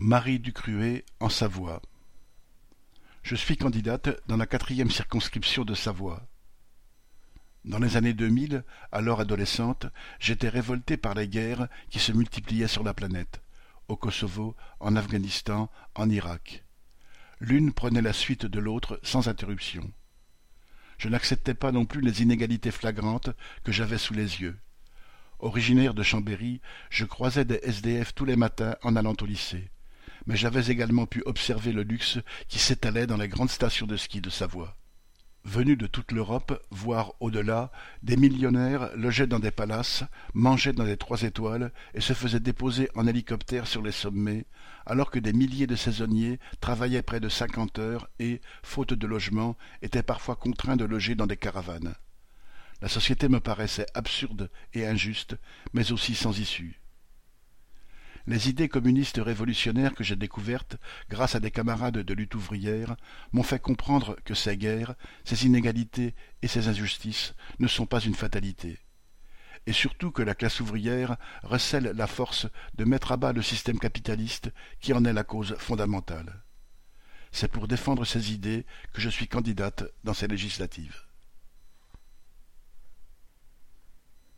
Marie Ducruet en Savoie. Je suis candidate dans la quatrième circonscription de Savoie. Dans les années 2000, alors adolescente, j'étais révoltée par les guerres qui se multipliaient sur la planète, au Kosovo, en Afghanistan, en Irak. L'une prenait la suite de l'autre sans interruption. Je n'acceptais pas non plus les inégalités flagrantes que j'avais sous les yeux. Originaire de Chambéry, je croisais des SDF tous les matins en allant au lycée mais j'avais également pu observer le luxe qui s'étalait dans les grandes stations de ski de Savoie. Venus de toute l'Europe, voire au-delà, des millionnaires logeaient dans des palaces, mangeaient dans des trois étoiles et se faisaient déposer en hélicoptère sur les sommets, alors que des milliers de saisonniers travaillaient près de cinquante heures et, faute de logement, étaient parfois contraints de loger dans des caravanes. La société me paraissait absurde et injuste, mais aussi sans issue. Les idées communistes révolutionnaires que j'ai découvertes grâce à des camarades de lutte ouvrière m'ont fait comprendre que ces guerres, ces inégalités et ces injustices ne sont pas une fatalité et surtout que la classe ouvrière recèle la force de mettre à bas le système capitaliste qui en est la cause fondamentale. C'est pour défendre ces idées que je suis candidate dans ces législatives.